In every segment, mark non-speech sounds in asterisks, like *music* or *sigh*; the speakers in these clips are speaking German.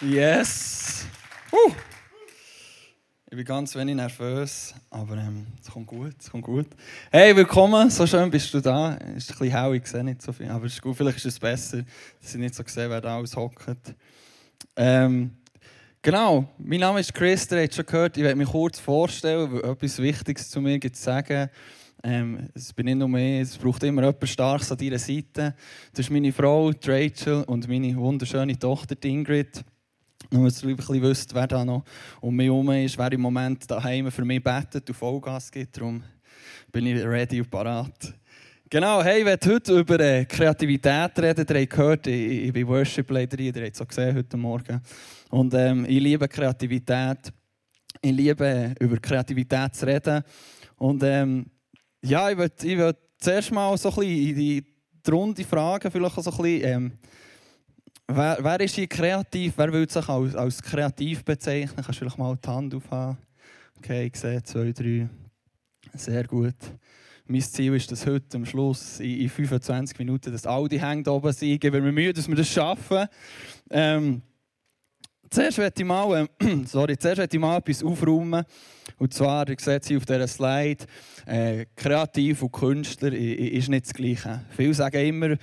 Yes! Uh. Ich bin ganz wenig nervös, aber ähm, es kommt gut, es kommt gut. Hey, willkommen, so schön bist du da. Es ist ein bisschen hell, ich sehe nicht so viel, aber es ist gut, vielleicht ist es besser, dass ich nicht so sehe, wer da alles hockt. Ähm, genau, mein Name ist Chris, ihr habt schon gehört, ich werde mich kurz vorstellen, weil etwas Wichtiges zu mir gibt zu sagen. Ähm, es bin nicht nur mehr, es braucht immer jemand Starkes an deiner Seite. Das ist meine Frau, Rachel, und meine wunderschöne Tochter, Ingrid. Nur, dass ihr ein wisst, wer da noch um mich herum ist, wer im Moment daheim für mich betet und Vollgas gibt. Darum bin ich ready und parat. Genau, hey, werde heute über äh, Kreativität reden. Ihr habt gehört, ich, ich bin Worship-Leiter, ihr habt es auch gesehen heute Morgen. Und ähm, ich liebe Kreativität. Ich liebe, über Kreativität zu reden. Und ähm, ja, ich würde ich zuerst mal so ein bisschen in die, Runde fragen, vielleicht so ein bisschen, ähm, wer, wer ist hier kreativ? Wer will sich als, als kreativ bezeichnen? Kannst du vielleicht mal die Hand aufhaben? Okay, ich sehe zwei, drei. Sehr gut. Mein Ziel ist, dass heute am Schluss in, in 25 Minuten das Audi hängt oben sind. Ich mir Mühe, dass wir das schaffen. Ähm, zuerst möchte ich mal, äh, *clears throat* sorry, zuerst ich mal etwas aufräumen. Und zwar, ihr seht sie auf dieser Slide, äh, kreativ und Künstler ist nicht das Gleiche. Viele sagen immer,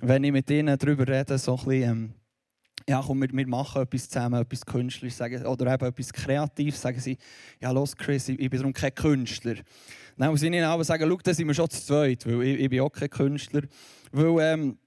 wenn ich mit ihnen darüber rede, so ein bisschen, ähm, ja, komm, wir, wir machen etwas zusammen, etwas Künstlerisches sagen, oder eben etwas Kreatives, sagen sie, ja, los Chris, ich, ich bin darum kein Künstler. Dann muss ich ihnen aber sagen, schau, da sind wir schon zu zweit, weil ich, ich bin auch kein Künstler. Weil, ähm,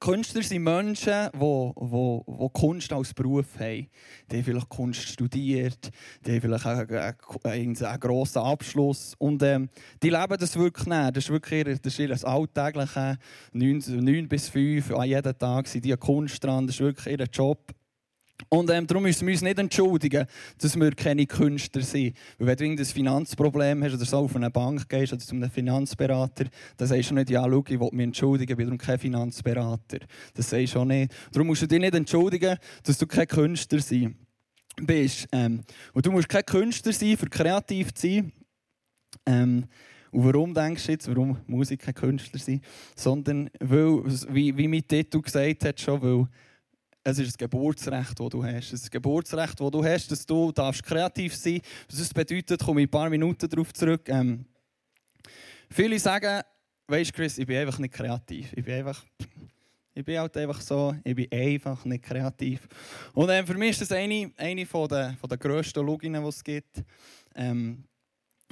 Künstler sind Menschen, die, die, die Kunst als Beruf haben. Die haben vielleicht Kunst studiert, die haben vielleicht einen, einen, einen grossen Abschluss. Und ähm, die leben das wirklich nicht. Das ist wirklich ihr, das ist ihr alltägliche 9, 9 bis 5, an jedem Tag sind die Kunst dran. Das ist wirklich ihr Job. Und ähm, darum müssen wir uns nicht entschuldigen, dass wir keine Künstler sind. Weil wenn du ein Finanzproblem hast oder so auf eine Bank gehst oder zu einem Finanzberater, dann sagst du nicht, ja, schau, ich will mich entschuldigen, ich bin kein Finanzberater. Das sagst du auch nicht. Darum musst du dich nicht entschuldigen, dass du kein Künstler sein bist. Ähm, und du musst kein Künstler sein, für kreativ zu sein. Ähm, und warum denkst du jetzt, warum Musiker Künstler sind? Sondern, weil, wie, wie mein Titel gesagt hat, schon, weil es ist ein Geburtsrecht, das du hast. Es ist ein Geburtsrecht, das du hast, dass du darfst kreativ sein darfst. Das bedeutet, komme ich ein paar Minuten darauf zurück. Ähm, viele sagen, weißt du, Chris, ich bin einfach nicht kreativ. Ich bin einfach. Ich bin halt einfach so, ich bin einfach nicht kreativ. Und ähm, für mich ist das eine, eine von der, von der grössten Loginen, die es gibt. Ähm,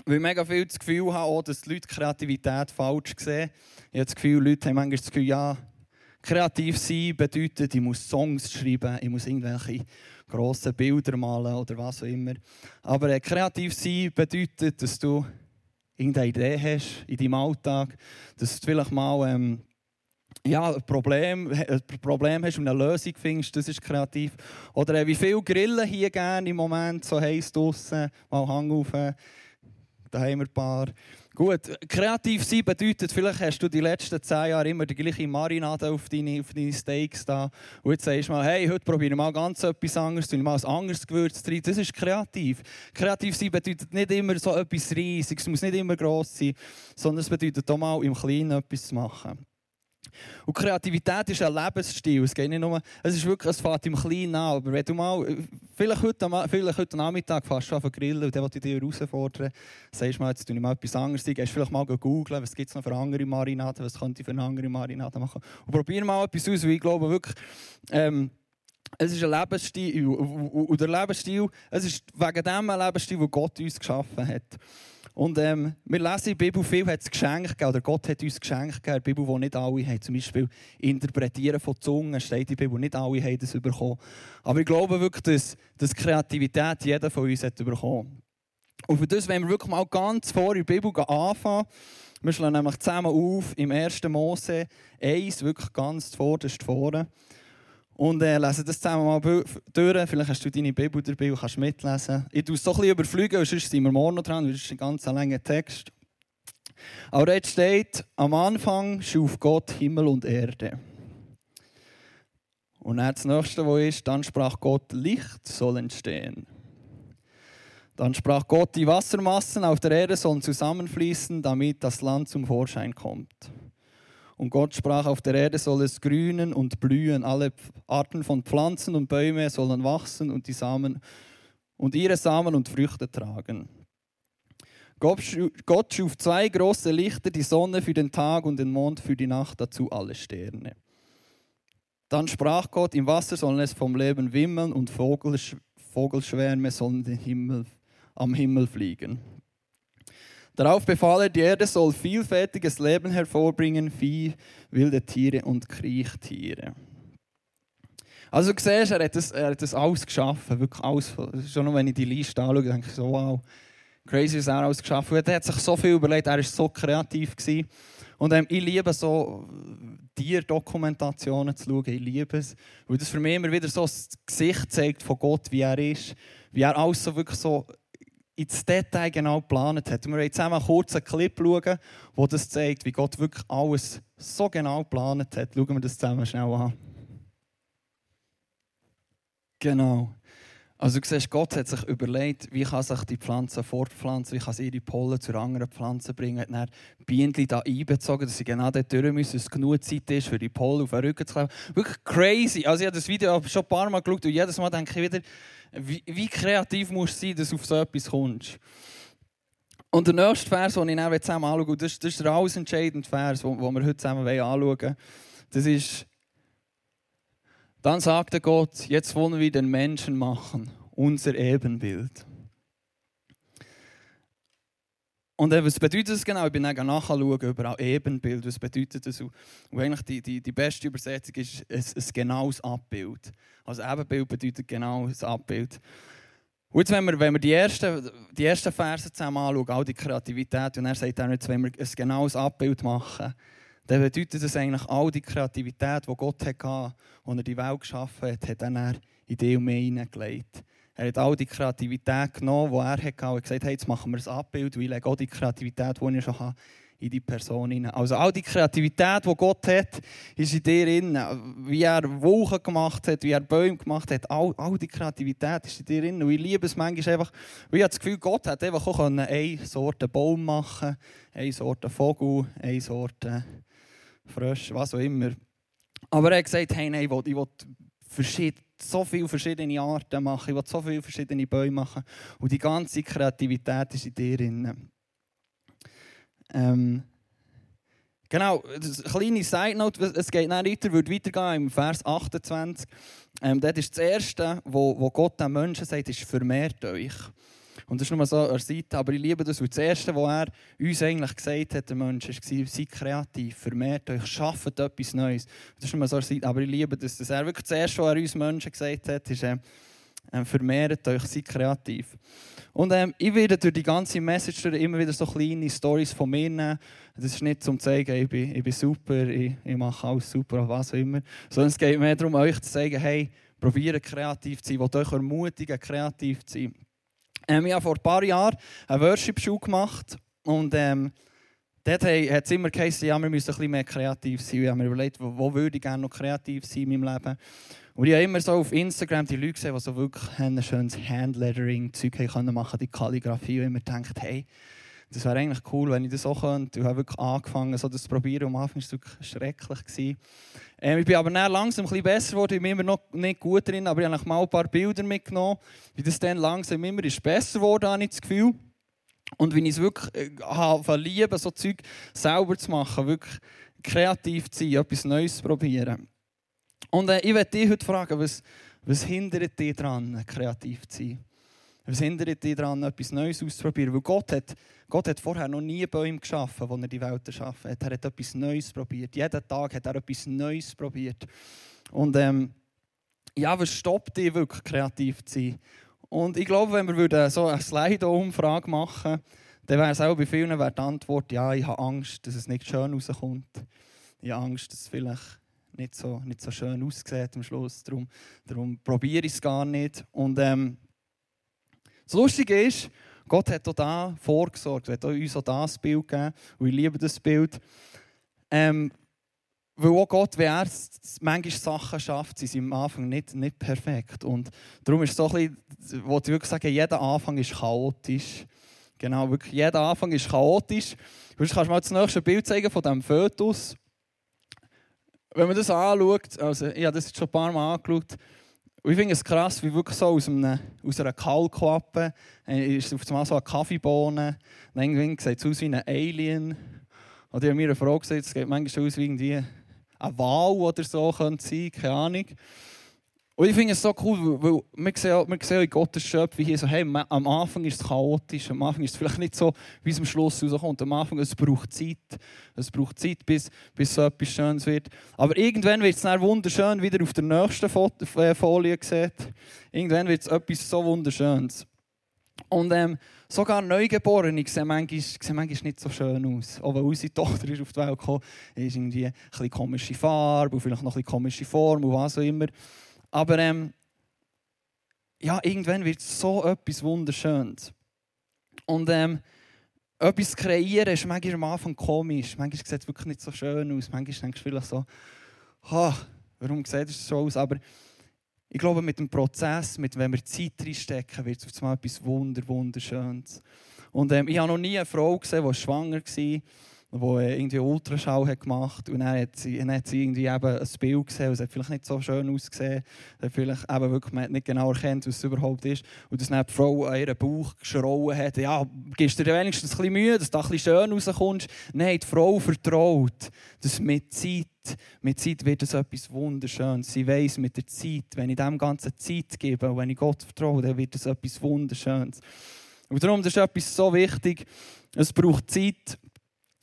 weil ich mega viel das Gefühl habe, dass die Leute Kreativität falsch sehen. Ich habe das Gefühl, Leute haben manchmal das Gefühl, ja, Kreativ sein bedeutet, ich muss Songs schreiben, ich muss irgendwelche grossen Bilder malen oder was auch immer. Aber äh, kreativ sein bedeutet, dass du irgendeine Idee hast in deinem Alltag, dass du vielleicht mal ähm, ja, ein, Problem, ein Problem hast und eine Lösung findest, das ist kreativ. Oder äh, wie viele Grillen hier gerne im Moment, so heiß draussen, mal Hang auf, da haben wir ein paar. Gut, kreativ sein bedeutet, vielleicht hast du die letzten zehn Jahre immer die gleiche Marinade auf deine, auf deine Steaks da. Und jetzt sagst du mal, hey, heute probiere ich mal ganz etwas anderes, tue mal ein anderes Gewürz rein. Das ist kreativ. Kreativ sein bedeutet nicht immer so etwas Riesiges, es muss nicht immer gross sein, sondern es bedeutet auch mal im Kleinen etwas zu machen. Und Kreativität ist ein Lebensstil. Es geht nicht nur, es ist wirklich, es fährt im Kleinen an. Aber wenn du mal, vielleicht heute, vielleicht heute Nachmittag fährst du auf grillen und dann will ich dich herausfordern, sagst du mal, jetzt tue ich mal etwas anderes, gehst vielleicht mal googeln, was gibt es noch für andere Marinaden, was könnte ich für eine andere Marinade machen. Und probier mal etwas aus, weil ich glaube wirklich, ähm, es ist ein Lebensstil, und der Lebensstil, es ist wegen dem ein Lebensstil, den Gott uns geschaffen hat. Und ähm, wir lesen in der Bibel, viel hat es Geschenk gegeben, oder Gott hat uns Geschenk gegeben, in der Bibel, die nicht alle haben. Zum Beispiel Interpretieren von Zungen steht in der Bibel, nicht alle haben das bekommen. Aber ich glaube wirklich, dass, dass Kreativität jeder von uns hat bekommen. Und für das wenn wir wirklich mal ganz vor in der Bibel anfangen. Wir schlagen nämlich zusammen auf im 1. Mose 1, wirklich ganz vorderst vorne. Und äh, lesen das zusammen mal durch. Vielleicht hast du deine Bibel dabei und kannst mitlesen. Ich tue es so ein bisschen überfliegen, sonst sind wir morgen noch dran, weil es ist ein ganz langer Text. Aber jetzt steht, am Anfang schuf Gott Himmel und Erde. Und dann das nächste, wo ist, dann sprach Gott, Licht soll entstehen. Dann sprach Gott, die Wassermassen auf der Erde sollen zusammenfließen, damit das Land zum Vorschein kommt. Und Gott sprach, auf der Erde soll es grünen und blühen, alle Arten von Pflanzen und Bäume sollen wachsen und die Samen und ihre Samen und Früchte tragen. Gott schuf zwei große Lichter, die Sonne für den Tag und den Mond für die Nacht, dazu alle Sterne. Dann sprach Gott, im Wasser sollen es vom Leben wimmeln und Vogelsch Vogelschwärme sollen Himmel, am Himmel fliegen. Darauf befahl er, die Erde soll vielfältiges Leben hervorbringen, Vieh, wilde Tiere und Kriechtiere. Also du siehst, er hat das, er hat das alles geschaffen, wirklich alles. Schon nur wenn ich die Liste anschaue, denke ich so, wow, crazy, was er alles geschaffen hat. Er hat sich so viel überlegt, er war so kreativ. Gewesen. Und ähm, ich liebe so Tierdokumentationen zu schauen, ich liebe es, weil das für mich immer wieder so das Gesicht zeigt von Gott, wie er ist, wie er alles so wirklich so ins Detail genau geplant hat. Wir wollen zusammen einen kurzen Clip schauen, wo das zeigt, wie Gott wirklich alles so genau geplant hat. Schauen wir das zusammen schnell an. Genau. Also du siehst, Gott hat sich überlegt, wie kann sich die Pflanze fortpflanzen, wie kann sie ihre Pollen zu anderen Pflanzen bringen. Er hat Bienen da einbezogen, dass sie genau dort durch müssen, dass es genug Zeit ist, für die Pollen auf den Rücken zu kleben. Wirklich crazy. Also ich habe das Video schon ein paar Mal geschaut und jedes Mal denke ich wieder, wie, wie kreativ musst du sein, dass du auf so etwas kommst. Und der nächste Vers, den ich dann zusammen anschaue, das, das ist der alles entscheidende Vers, den wir heute zusammen anschauen wollen. Das ist dann sagte Gott, jetzt wollen wir den Menschen machen, unser Ebenbild. Und was bedeutet das genau? Ich bin dann nachschauen über Ebenbild. Was bedeutet das? Und eigentlich die, die, die beste Übersetzung ist ein, ein genaues Abbild. Also Ebenbild bedeutet genau ein Abbild. Und jetzt, wenn wir, wenn wir die, ersten, die ersten Verse zusammen anschauen, all die Kreativität, und er sagt dann jetzt, wenn wir ein genaues Abbild machen, dann bedeutet das eigentlich, all die Kreativität, die Gott hatte, als er die Welt geschaffen hat, hat er in die und mehr hineingelegt. Er hat all die Kreativität genommen, die er hatte, und gesagt, hey, jetzt machen wir ein Abbild, weil ich auch die Kreativität, die ich schon habe, in die Person hinein. Also all die Kreativität, die Gott hat, ist in dir drin. Wie er Wolken gemacht hat, wie er Bäume gemacht hat, all, all die Kreativität ist in dir drin. Und ich liebe es manchmal einfach, weil ich habe das Gefühl, Gott hat einfach auch eine Sorte Baum machen eine Sorte Vogel, eine Sorte Frösche, was auch immer. Aber er hat gesagt, hey, nein, ich will, ich will so viele verschiedene Arten machen, ich will so viele verschiedene Bäume machen. Und die ganze Kreativität ist in dir drin. Ähm, genau, eine kleine Side Note, es geht dann weiter, wird weitergehen im Vers 28. Ähm, das ist das Erste, wo, wo Gott den Menschen sagt, ist vermehrt euch. Und das ist nur so an Seite. Aber ich liebe das, weil das Erste, was er uns eigentlich gesagt hat, der Mensch, war, seid kreativ, vermehrt euch, schafft etwas Neues. Das ist nur so an Seite. Aber ich liebe das, dass er wirklich das Erste, was er uns Menschen gesagt hat, ist, äh, vermehrt euch, seid kreativ. Und ähm, ich werde durch die ganze Message immer wieder so kleine Stories von mir nehmen. Das ist nicht zum zu zeigen, ich bin, ich bin super, ich, ich mache alles super, was auch immer. Sondern es geht mehr darum, euch zu zeigen, hey, probiert kreativ zu sein, will euch ermutigen, kreativ zu sein. Ähm, ich habe vor ein paar Jahren eine Worship-Schule gemacht und ähm, dort hat es immer geheißen, ja, wir müssen ein bisschen mehr kreativ sein. Ich habe mir überlegt, wo, wo würde ich gerne noch kreativ sein in meinem Leben. Und ich habe immer so auf Instagram die Leute gesehen, die so wirklich ein schönes Handlettering-Zeug machen konnten, die Kalligrafie, und immer gedacht, hey, das wäre eigentlich cool, wenn ich das auch könnte. Ich habe wirklich angefangen, so das zu probieren. Am Anfang war es wirklich schrecklich. Ähm, ich bin aber dann langsam ein bisschen besser geworden. Ich bin immer noch nicht gut drin, aber ich habe mal ein paar Bilder mitgenommen, wie das dann langsam immer ist besser geworden, habe ich das Gefühl. Und wenn ich es wirklich äh, liebe, so Zeug selber zu machen, wirklich kreativ zu sein, etwas Neues zu probieren. Und äh, ich werde dich heute fragen, was, was hindert dich daran, kreativ zu sein? Was hindert dich daran, etwas Neues auszuprobieren? Weil Gott hat, Gott hat vorher noch nie Bäume geschaffen, wo er die Welt erschaffen hat. Er hat etwas Neues probiert. Jeden Tag hat er etwas Neues probiert. Und ähm, ja, was stoppt dich wirklich, kreativ zu sein? Und ich glaube, wenn wir so eine Slide-Umfrage machen dann wäre es auch bei vielen wäre die Antwort, ja, ich habe Angst, dass es nicht schön rauskommt. Ich habe Angst, dass es vielleicht nicht so, nicht so schön aussieht am Schluss. Darum, darum probiere ich es gar nicht. Und ähm, das Lustige ist, Gott hat auch da vorgesorgt, hat uns auch das Bild gegeben. Und ich liebe das Bild. Ähm, weil auch Gott, wenn er manchmal Sachen schafft, sind sie am Anfang nicht, nicht perfekt. Und darum ist es so ein bisschen, wo ich wirklich sagen, jeder Anfang ist chaotisch. Genau, wirklich jeder Anfang ist chaotisch. Du kannst mal das nächste Bild zeigen von diesem Fötus. wenn man das anschaut, also ich habe das jetzt schon ein paar Mal angeschaut, und ich finde es krass, wie wirklich so aus, einem, aus einer Kaulquappe äh, ist auf einmal so eine Kaffeebohne, dann irgendwie sieht es aus wie ein Alien. Oder ich habe mir eine Frage gesagt, es sieht manchmal aus wie irgendwie ein Wal oder so, könnte sein, keine Ahnung. Und ich finde es so cool, weil wir sehen, wir sehen in Gottes Schöpfung hier so, hey, am Anfang ist es chaotisch, am Anfang ist es vielleicht nicht so, wie es am Schluss rauskommt. Am Anfang, es braucht Zeit, es braucht Zeit, bis, bis so etwas Schönes wird. Aber irgendwann wird es dann wunderschön, wieder auf der nächsten äh, Folie gesehen. Irgendwann wird es etwas so Wunderschönes. Und ähm, sogar Neugeborene sehen manchmal, sehen manchmal nicht so schön aus. Auch wenn unsere Tochter ist auf die Welt gekommen ist, irgendwie ein bisschen komische Farbe vielleicht noch ein bisschen komische Form und was auch immer. Aber ähm, ja, irgendwann wird so etwas Wunderschönes. Und ähm, etwas kreieren ist manchmal am Anfang komisch. Manchmal sieht es wirklich nicht so schön aus. Manchmal denkst du vielleicht so, oh, warum sieht es so aus? Aber ich glaube, mit dem Prozess, mit, wenn wir Zeit reinstecken, wird es auf einmal etwas Wunder, Wunderschönes. Und ähm, ich habe noch nie eine Frau gesehen, die schwanger war wo irgendwie Ultraschall hat gemacht und dann hat sie, dann hat sie irgendwie eben ein Bild gesehen es hat vielleicht nicht so schön ausgesehen. Hat vielleicht eben wirklich, man hat nicht genau erkannt, was es überhaupt ist. Und dass dann die Frau an ihren Bauch geschrauen hat, ja, gibst du dir wenigstens ein bisschen Mühe, dass du ein bisschen schön rauskommst. Nein, die Frau vertraut, dass mit Zeit, mit Zeit wird es etwas Wunderschönes. Sie weiss mit der Zeit, wenn ich dem Ganzen Zeit gebe wenn ich Gott vertraue, dann wird es etwas Wunderschönes. Und darum das ist etwas so wichtig. Es braucht Zeit,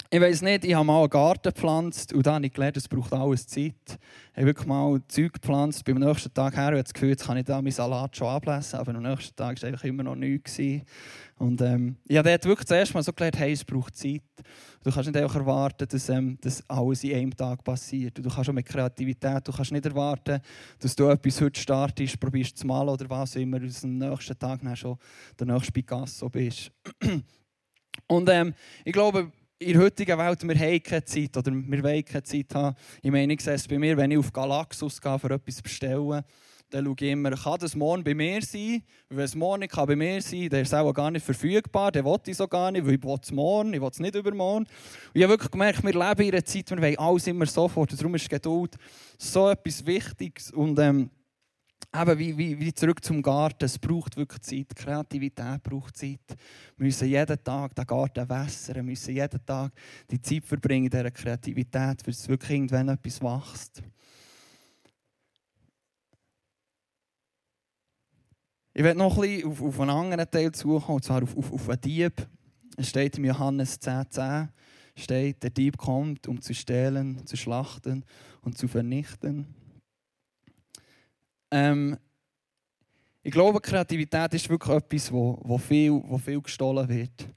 ich weiß nicht, ich habe mal einen Garten gepflanzt und dann habe ich gelernt, es braucht alles Zeit. Ich habe wirklich mal Zeug gepflanzt. Beim nächsten Tag her habe ich das Gefühl, jetzt kann ich da meinen Salat schon ablesen, aber am nächsten Tag war es immer noch nichts. Und ähm, ich habe dort wirklich zuerst mal so gelernt, hey, es braucht Zeit. Du kannst nicht einfach erwarten, dass, ähm, dass alles in einem Tag passiert. Du kannst auch mit Kreativität, du kannst nicht erwarten, dass du etwas heute startest, probierst zu malen oder was immer, du am nächsten Tag dann schon der nächste Picasso bist. *clears throat* Und ähm, ich glaube, in der heutigen Welt, wir haben keine Zeit oder wir wollen keine Zeit haben. Ich meine, ich sehe es bei mir, wenn ich auf Galaxus gehe, für etwas bestellen, dann schaue ich immer, kann das morgen bei mir sein? Wenn es morgen nicht bei mir sein kann, dann ist es auch gar nicht verfügbar, dann will ich so gar nicht, weil ich will es morgen, ich will es nicht übermorgen. Und ich habe wirklich gemerkt, wir leben in einer Zeit, wir wollen alles immer sofort, darum ist Geduld so etwas Wichtiges und ähm, eben wie, wie, wie zurück zum Garten, es braucht wirklich Zeit, Kreativität braucht Zeit. Wir müssen jeden Tag den Garten wässern, wir müssen jeden Tag die Zeit verbringen in dieser Kreativität, bis wirklich irgendwann etwas wächst. Ich werde noch ein bisschen auf, auf einen anderen Teil zukommen, und zwar auf, auf, auf einen Dieb. Es steht im Johannes 10,10, 10, steht, der Dieb kommt, um zu stehlen, zu schlachten und zu vernichten. Ähm, ich glaube, Kreativität ist wirklich etwas, wo, wo, viel, wo viel gestohlen wird.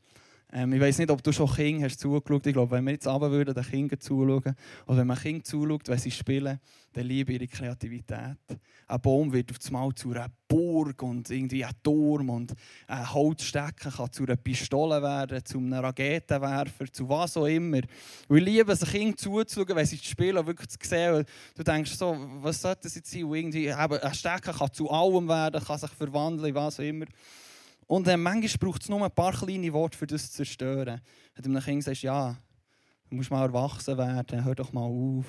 Ähm, ich weiß nicht, ob du schon Kinder hast zugeschaut. Ich glaube, wenn wir jetzt runter würden, den Kindern zuschauen, oder wenn man Kinder zuschaut, wenn sie spielen, dann liebe ihre Kreativität. Ein Baum wird auf einmal zu einer Burg und irgendwie ein Turm und ein Holzstecken kann zu einer Pistole werden, zu einem Raketenwerfer, zu was auch immer. Und ich liebe es, Kindern zuzuschauen, wenn sie spielen, wirklich zu sehen. Du denkst so, was sollte das jetzt sein? Und irgendwie, eben, ein Stecken kann zu allem werden, kann sich verwandeln, was auch immer. Und äh, manchmal braucht es nur ein paar kleine Worte, für das zu zerstören. Wenn du einem Kind sagst, ja, du musst mal erwachsen werden, hör doch mal auf.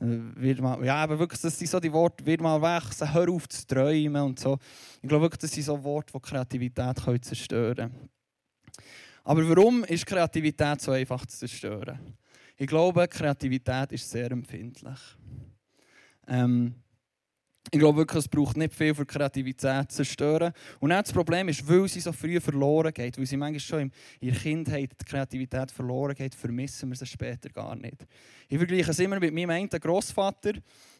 Äh, mal, ja, aber wirklich, das sind so die Worte, wird mal wachsen, hör auf zu träumen und so. Ich glaube wirklich, das sind so Worte, die Kreativität können zerstören können. Aber warum ist Kreativität so einfach zu zerstören? Ich glaube, Kreativität ist sehr empfindlich. Ähm, ich glaube wirklich, es braucht nicht viel für Kreativität zu zerstören. Und auch das Problem ist, weil sie so früh verloren geht, weil sie manchmal schon in ihrer Kindheit die Kreativität verloren geht, vermissen wir sie später gar nicht. Ich vergleiche es immer mit meinem einen Großvater.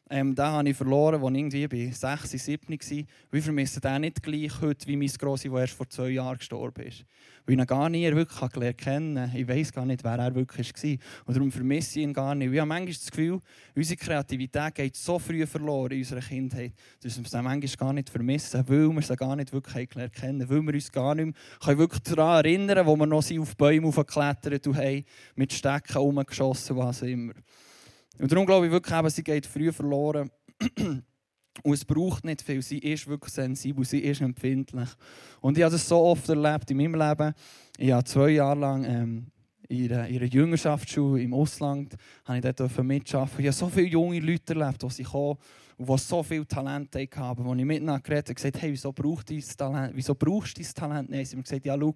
Ähm, den habe ich verloren, als ich irgendwie bei 6, 7 war. Wir vermissen den nicht gleich heute, wie mein Grossi, der erst vor zwei Jahren gestorben ist. Weil ich ihn gar nie wirklich gelernt kennen Ich weiß gar nicht, wer er wirklich war. Und darum vermisse ich ihn gar nicht. Ich habe manchmal das Gefühl, unsere Kreativität geht so früh verloren in unserer Kindheit, dass wir sie manchmal gar nicht vermissen, weil wir sie gar nicht wirklich gelernt kennen Weil wir uns gar nicht mehr wirklich daran erinnern wo wir noch auf Bäume aufgeklettert haben mit Stecken umgeschossen, was immer. Und darum glaube ich wirklich, eben, sie geht früh verloren. *clears throat* Und es braucht nicht viel. Sie ist wirklich sensibel, sie ist empfindlich. Und ich habe das so oft erlebt in meinem Leben. Ich habe zwei Jahre lang ähm, in ihrer, Jüngerschaftsschule im Ausland, habe ich dort mitarbeiten. Ich habe so viele junge Leute erlebt, die sie kommen und die so viel Talent haben. Als ich mit ihnen geredet habe, gesagt, hey, wieso, brauchst du Talent, wieso brauchst du dein Talent nicht? Sie haben gesagt, ja, schau,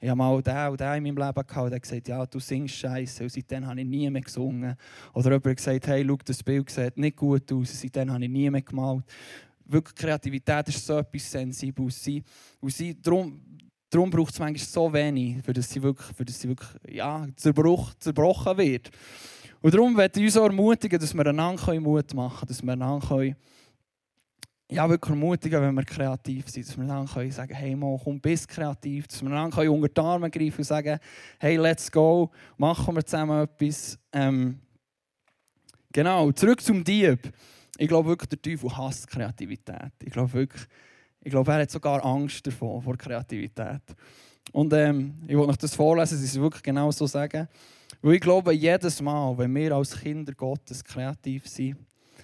ich habe mal den und den in meinem Leben gehabt. Und er gesagt, ja, du singst scheiße. Und seitdem habe ich nie mehr gesungen. Oder jemand hat gesagt, hey, schau, das Bild sieht nicht gut aus. Und seitdem habe ich nie mehr gemalt. Wirklich, Kreativität ist so etwas Sensibles. Und sie, darum, darum braucht es manchmal so wenig, für das sie wirklich, für das sie wirklich ja, zerbruch, zerbrochen wird. Und darum möchte ich uns auch ermutigen, dass wir einander Mut machen können, dass wir einander ja, wirklich ermutigen, wenn wir kreativ sind, dass wir dann können sagen, hey, Mo, komm, bist kreativ, dass wir dann können unter die Arme greifen und sagen, hey, let's go, machen wir zusammen etwas. Ähm, genau, zurück zum Dieb. Ich glaube wirklich, der Teufel hasst Kreativität. Ich glaube wirklich, ich glaube, er hat sogar Angst davor, vor Kreativität. Und ähm, ich wollte noch das vorlesen, sie es wirklich genau so sagen. Weil ich glaube, jedes Mal, wenn wir als Kinder Gottes kreativ sind,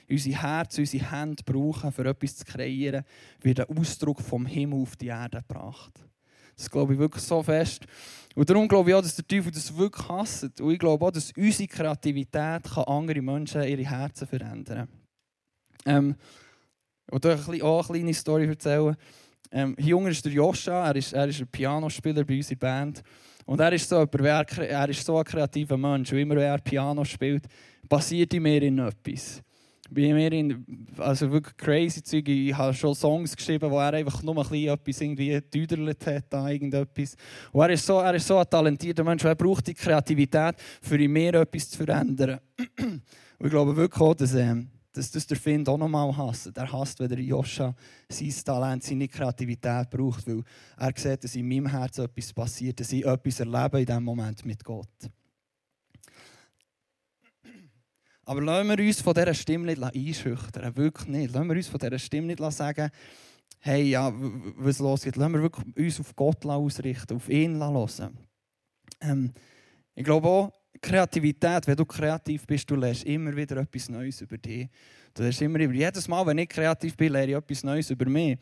unsere Herzen, unsere Hände brauchen, für etwas zu kreieren, wird ein Ausdruck vom Himmel auf die Erde gebracht. Das glaube ich wirklich so fest. Und darum glaube ich auch, dass der Teufel das wirklich hasst. Und ich glaube auch, dass unsere Kreativität kann andere Menschen ihre Herzen verändern ähm, Will auch eine kleine Story erzählen. Ähm, hier ist der Joscha, er ist, er ist ein Pianospieler bei unserer Band. Und er ist so, er ist so ein kreativer Mensch. Und immer wenn er Piano spielt, passiert in mir in etwas. Bei mir in, also wirklich crazy Zeug. Ich habe schon Songs geschrieben, wo er einfach nur ein etwas irgendwie düderlet hat, da irgendetwas. Und er ist so, er ist so ein talentierter Mensch, er braucht die Kreativität, für in mir etwas zu verändern. *clears throat* Und ich glaube wirklich auch, dass, ähm, dass das der Finn auch nochmal hasst. Er hasst, wenn der Joscha sein Talent, seine Kreativität braucht, weil er sieht, dass in meinem Herzen etwas passiert, dass ich etwas erlebe in diesem Moment mit Gott. Aber lassen wir uns von dieser Stimme nicht einschüchtern. Wirklich nicht. Lassen wir uns von dieser Stimme nicht sagen, hey, ja, was losgeht. Lassen wir wirklich uns auf Gott ausrichten, auf ihn hören. Ähm, ich glaube auch, Kreativität, wenn du kreativ bist, du lernst immer wieder etwas Neues über dich. Du lernst immer über, jedes Mal, wenn ich kreativ bin, lerne ich etwas Neues über mich.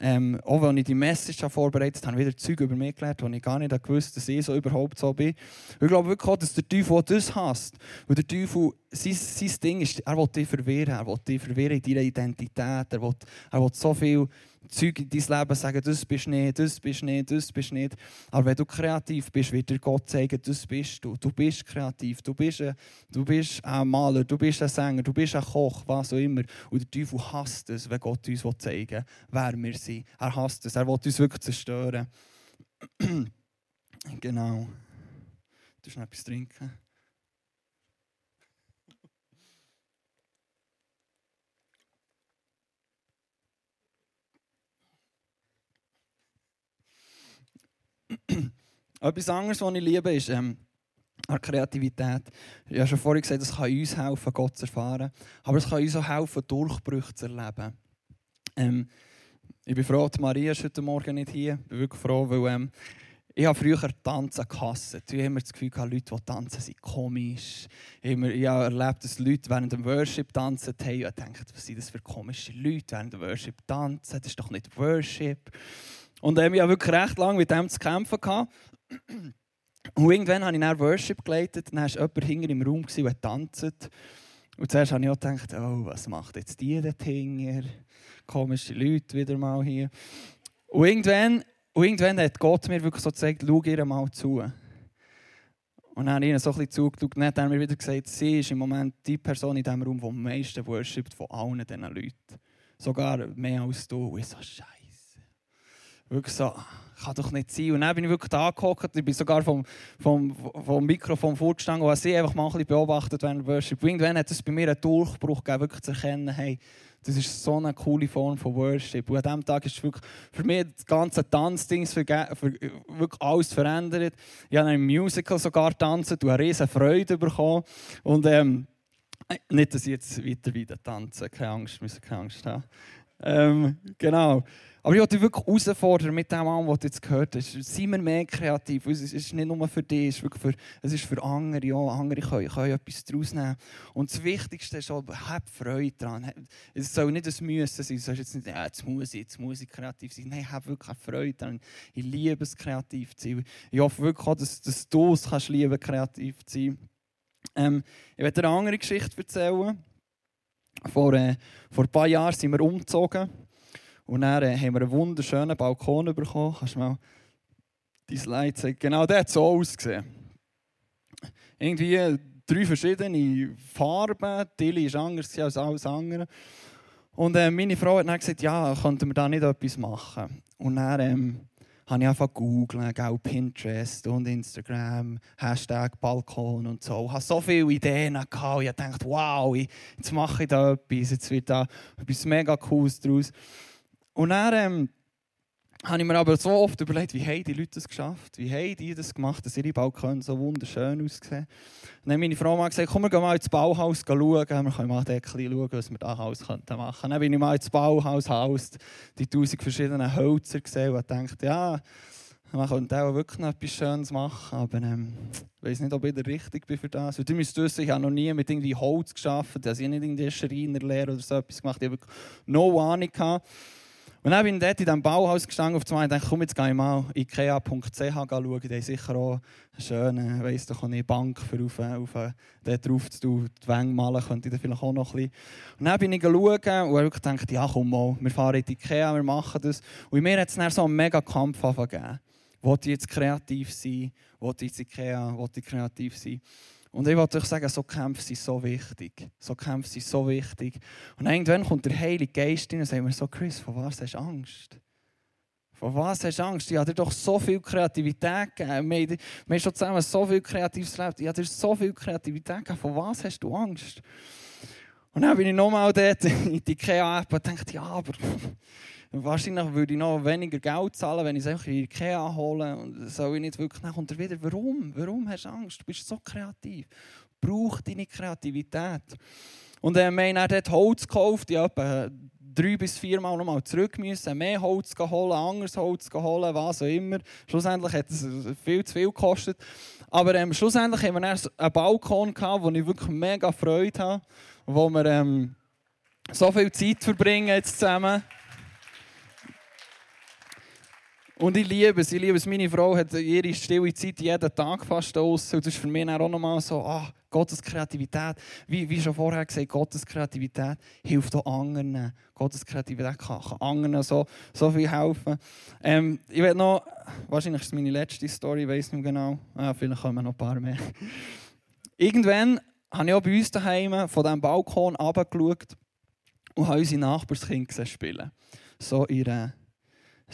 Ähm, auch wenn ich die Message vorbereitet habe, wieder Zeug über mich gelernt, wo ich gar nicht gewusst dass ich so überhaupt so bin. ich glaube wirklich auch, dass der Teufel das hasst. Weil der Teufel, sein, sein Ding ist, er will dich verwirren. Er will dich verwirren in deiner Identität. Er will, er will so viel Zeug in dein Leben sagen, das bist nicht, das bist nicht, das bist nicht. Aber wenn du kreativ bist, wird dir Gott sagen, das bist du. Du bist kreativ, du bist, ein, du bist ein Maler, du bist ein Sänger, du bist ein Koch, was auch immer. Und der Teufel hasst es, wenn Gott uns zeigen will, wer wir sind. Er hasst es, er will uns wirklich zerstören. *clears throat* genau. Du noch etwas trinken? Etwas anderes, was ich liebe, ist ähm, Kreativität. Ich habe schon vorhin gesagt, es kann uns helfen, Gott zu erfahren. Aber es kann uns auch helfen, Durchbrüche zu erleben. Ähm, ich bin froh, dass Maria ist heute Morgen nicht hier. Ich bin wirklich froh, weil ähm, ich habe früher Tanzen gehasst. Ich habe immer das Gefühl, dass Leute, die tanzen, sind komisch. Ich habe erlebt, dass Leute während dem Worship tanzen haben. Ich dachte, was sind das für komische Leute während dem Worship tanzen? Das ist doch nicht Worship. Und ähm, ich hatte wirklich recht lange mit dem zu kämpfen. Und irgendwann habe ich dann Worship geleitet. Dann war jemand hinter im Raum und hat tanzt. Und zuerst habe ich auch gedacht, oh, was macht jetzt die dort hinter? Komische Leute wieder mal hier. Und irgendwann, und irgendwann hat Gott mir wirklich so gezeigt, schau ihr mal zu. Und dann habe ich ihnen so ein bisschen zugeschaut und dann hat er mir wieder gesagt, sie ist im Moment die Person in diesem Raum, die am meisten worshipt von allen diesen Leuten. Sogar mehr als du. Und ich so, Scheiße wirklich so, kann doch nicht sein. Und dann bin ich wirklich da gehockt, ich bin sogar vom, vom, vom Mikrofon vorgestanden und habe sie einfach mal ein bisschen beobachtet während Worship. Irgendwann hat es bei mir einen Durchbruch gegeben, wirklich zu erkennen, hey, das ist so eine coole Form von Worship. Und an diesem Tag ist wirklich für mich das ganze Tanzding wirklich alles verändert. Ich habe im Musical sogar tanzt und eine riesen Freude bekommen. Und ähm, nicht, dass ich jetzt weiter wieder tanze, keine Angst, müssen keine Angst haben. Ähm, genau. Aber ich wollte dich wirklich herausfordern mit dem an, was du jetzt gehört hast. Seien wir mehr kreativ. Es ist nicht nur für dich, es ist, wirklich für, es ist für andere. Ja, andere können, können etwas daraus nehmen. Und das Wichtigste ist auch, hab Freude daran. Es soll nicht ein Müssen sein. Du sagst jetzt nicht, ja, jetzt muss ich, jetzt muss ich kreativ sein. Nein, hab wirklich Freude daran. Ich liebe es, kreativ zu sein. Ich hoffe wirklich auch, dass, dass du es kannst lieben, kreativ zu sein. Ähm, ich werde dir eine andere Geschichte erzählen. Vor, äh, vor ein paar Jahren sind wir umgezogen. Und dann äh, haben wir einen wunderschönen Balkon bekommen. Kannst du mal die Slide zeigen? Genau, der hat so ausgesehen. Irgendwie drei verschiedene Farben. Tilly ist anders als alles andere. Und äh, meine Frau hat dann gesagt, ja, könnten wir da nicht etwas machen? Und dann ähm, habe ich einfach googelt, Pinterest und Instagram, Hashtag Balkon und so. Ich hatte so viele Ideen gehabt. Ich dachte, wow, jetzt mache ich da etwas, jetzt wird da etwas mega Cooles daraus. Und dann ähm, habe ich mir aber so oft überlegt, wie haben die Leute das geschafft? Wie haben die das gemacht, dass ihre Balkone so wunderschön aussehen? Und dann hat meine Frau mal gesagt, komm, wir gehen mal ins Bauhaus schauen. Wir können mal dort schauen, was wir da Haus machen könnten. Dann bin ich mal ins Bauhaus, Haus, die tausend verschiedenen Hölzer gesehen und dachte, ja, man könnte auch wirklich noch etwas Schönes machen, aber ähm, ich weiß nicht, ob ich der richtig bin für das. Du müsst wissen, ich habe noch nie mit irgendwie Holz geschafft, also ich habe nicht irgendwie Schreinerlehre oder so etwas gemacht, ich habe wirklich no Ahnung gehabt. Und dann bin ich dort in diesem Bauhaus gestanden auf zwei und dachte, komm, jetzt gehe ich mal ikea.ch schauen. Die haben sicher auch eine schöne, weiss doch eine Bank für auf, auf dort drauf zu die Wände malen, könnte ich da vielleicht auch noch ein bisschen. Und dann bin ich schauen und habe gedacht, ja komm mal, wir fahren in die Ikea, wir machen das. Und mir hat es dann so einen mega Kampf gegeben. Wollte ich jetzt kreativ sein? Wollte ich jetzt Ikea? Wollte ich kreativ sein? Und ich wollte euch sagen, so Kämpfe sind so wichtig. So Kämpfe sind so wichtig. Und irgendwann kommt der Heilige Geist rein und sagt mir so, Chris, von was hast du Angst? Von was hast du Angst? Ich habe dir doch so viel Kreativität gegeben. Wir, haben schon zusammen so viel Kreatives erlebt. Ich habe dir so viel Kreativität gegeben. Von was hast du Angst? Und dann bin ich nochmal dort *laughs* in die IKEA-App und dachte, ja, aber Wahrscheinlich würde ich noch weniger Geld zahlen, wenn ich es einfach in Ikea hole. Und soll ich nicht wirklich nach wieder. Warum? Warum hast du Angst? Du bist so kreativ. Brauch deine Kreativität. Und äh, wir haben dann dort Holz gekauft. Ich habe drei bis vier Mal nochmal zurück müssen, mehr Holz holen, anderes Holz holen, was auch immer. Schlussendlich hat es viel zu viel gekostet. Aber ähm, schlussendlich haben wir dann einen Balkon gehabt, wo ich wirklich mega Freude habe, wo wir ähm, so viel Zeit verbringen jetzt zusammen. Und ich liebe es, ich liebe es. Meine Frau hat ihre stille Zeit jeden Tag fast aus. Und das ist für mich auch nochmal so, ah, Gottes Kreativität, wie, wie schon vorher gesagt, Gottes Kreativität hilft auch anderen. Gottes Kreativität kann, kann anderen so, so viel helfen. Ähm, ich werde noch, wahrscheinlich ist es meine letzte Story, ich weiß nicht genau. Ah, vielleicht kommen noch ein paar mehr. Irgendwann habe ich auch bei uns daheim von diesem Balkon runtergeschaut und habe unsere Nachbarskinder spielen. So ihre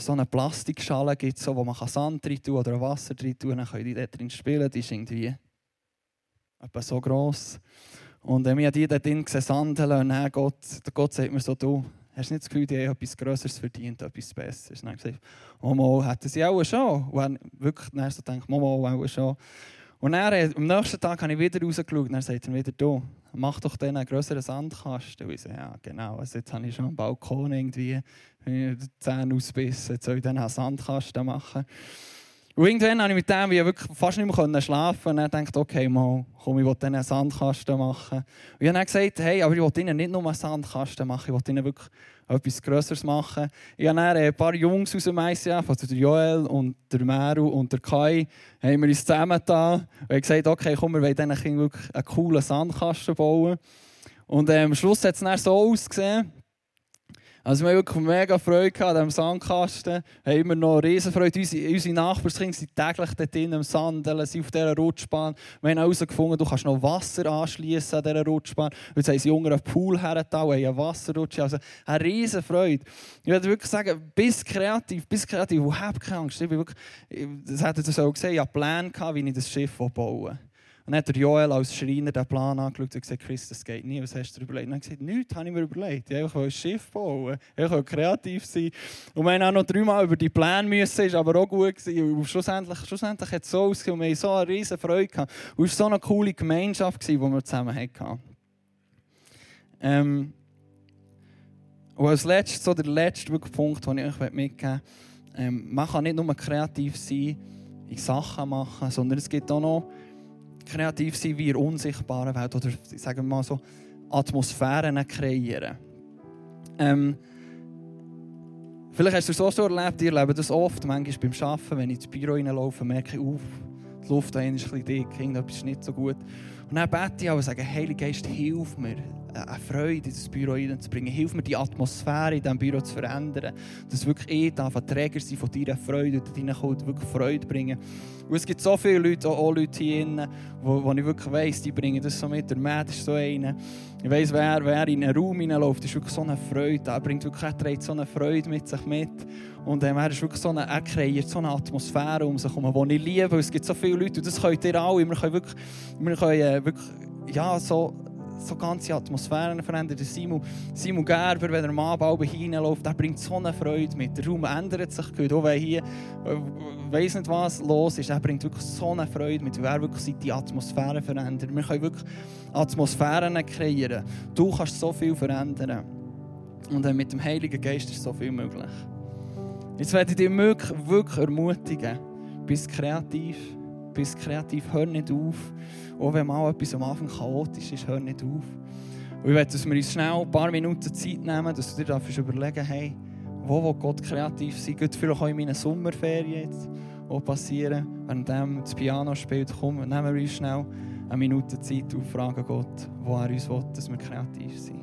so eine Plastikschale gibt, so, wo man Sand drin tun oder Wasser drin tun dann können die dort drin spielen. Die ist irgendwie etwa so gross. Und äh, wir die dort drin sandeln. Und dann Gott, Gott sagt mir so, du, hast nicht das Gefühl, die haben etwas Größeres verdient, etwas Besseres? Und dann gesagt, mal, hätten sie auch schon. Und dann wirklich dann so oh mal, auch schon. Und dann, äh, am nächsten Tag habe ich wieder rausgeschaut und dann sagt er wieder, du, mach doch den einen grösseren Sandkasten. Und ich so, ja genau, also jetzt habe ich schon am Balkon irgendwie Zähne ausbissen, jetzt soll ich dann einen Sandkasten machen. Und irgendwann habe ich mit dem wirklich fast nicht mehr schlafen Und dann dachte ich, okay, mal, komm, ich will dann einen Sandkasten machen. Und ich habe dann gesagt, hey, aber ich will ihnen nicht nur einen Sandkasten machen, ich will ihnen wirklich etwas Größeres machen. Ich habe dann ein paar Jungs aus dem ICF, also der Joel und der Meru und der Kai, haben wir uns zusammen da und gesagt, okay, komm, wir wollen diesen Kindern wirklich einen coolen Sandkasten bauen. Und ähm, am Schluss hat es dann so ausgesehen, also wir haben wirklich mega Freude an diesem Sandkasten. Wir haben immer noch riesen Freude. Unsere, unsere Nachbarskinder sind täglich dort drin im Sandeln, sind auf dieser Rutschbahn. Wir haben herausgefunden, du kannst noch Wasser anschließen an dieser Rutschbahn. Jetzt haben sie unter einen Pool hergetan, haben eine Wasserrutsche. Also eine riesen Freude. Ich würde wirklich sagen, bist kreativ, bist kreativ und hab keine Angst. Ich bin wirklich, das hätte ihr so gesehen, ich hatte Pläne, wie ich das Schiff bauen will. Und dann hat der Joel als Schreiner den Plan angeschaut und gesagt, Chris, das geht nicht, was hast du dir überlegt? Und er hat gesagt, nichts habe ich mir überlegt. Ich wollte ein Schiff bauen, ich wollte kreativ sein. Und wir haben auch noch dreimal über die Pläne müssen, ist aber auch gut gewesen. Und schlussendlich, schlussendlich hat es so ausgesehen und wir hatten so eine riesen Freude gehabt. Und es war so eine coole Gemeinschaft, die wir zusammen hatten. Ähm, Und als letztes, so der letzte Punkt, den ich euch mitgeben möchte, ähm, man kann nicht nur kreativ sein, in Sachen machen, sondern es gibt auch noch kreativ sein wie in der unsichtbaren Welt oder sagen wir mal so Atmosphären kreieren. Ähm, vielleicht hast du es so, so erlebt, ihr erlebt das oft, manchmal beim Arbeiten, wenn ich ins Büro reinlaufe, merke ich, uff, die Luft da ist ein bisschen dick, irgendetwas ist nicht so gut. Und dann bete ich auch und sage, Heiliger Geist, hilf mir, eine Freude in das Büro reinzubringen. Hilf mir, die Atmosphäre in diesem Büro zu verändern. Dass wirklich ich darf ein Träger sein von deiner Freude und reinkommt, wirklich Freude bringen. Und es gibt so viele Leute, auch Leute hier drin, wo, wo ich wirklich weiss, die bringen das so mit. Der Matt ist so einer. Ich weiss, wer, wer in einen Raum hineinläuft, ist wirklich so eine Freude. Er bringt wirklich, er trägt so eine Freude mit sich mit. Und ähm, er ist wirklich so eine, er kreiert so eine Atmosphäre um sich herum, die ich liebe. Es gibt so viele Leute, und das könnt ihr alle. Wir können wirklich, wir können, äh, wirklich ja, so so ganze Atmosphären verändert. Simon, Simon Gerber, wenn er am Abend hineinläuft, der bringt so eine Freude mit. Der Raum ändert sich gut. Auch wenn hier, äh, weiss nicht was los ist, er bringt wirklich so eine Freude mit, weil er wirklich die Atmosphäre verändert. Wir können wirklich Atmosphären kreieren. Du kannst so viel verändern. Und mit dem Heiligen Geist ist so viel möglich. Jetzt werde ich dich wirklich, wirklich ermutigen. Bist kreativ. Bist kreativ. Hör nicht auf. Auch wenn mal etwas am Anfang chaotisch ist, hör nicht auf. Und ich möchte, dass wir uns schnell ein paar Minuten Zeit nehmen, dass du dir darfst überlegen hey, wo will Gott kreativ sein? Geht vielleicht auch in meinen Sommerferien jetzt auch passieren, während das Piano spielt. Komm, nehmen wir uns schnell eine Minute Zeit und fragen Gott, wo er uns will, dass wir kreativ sind.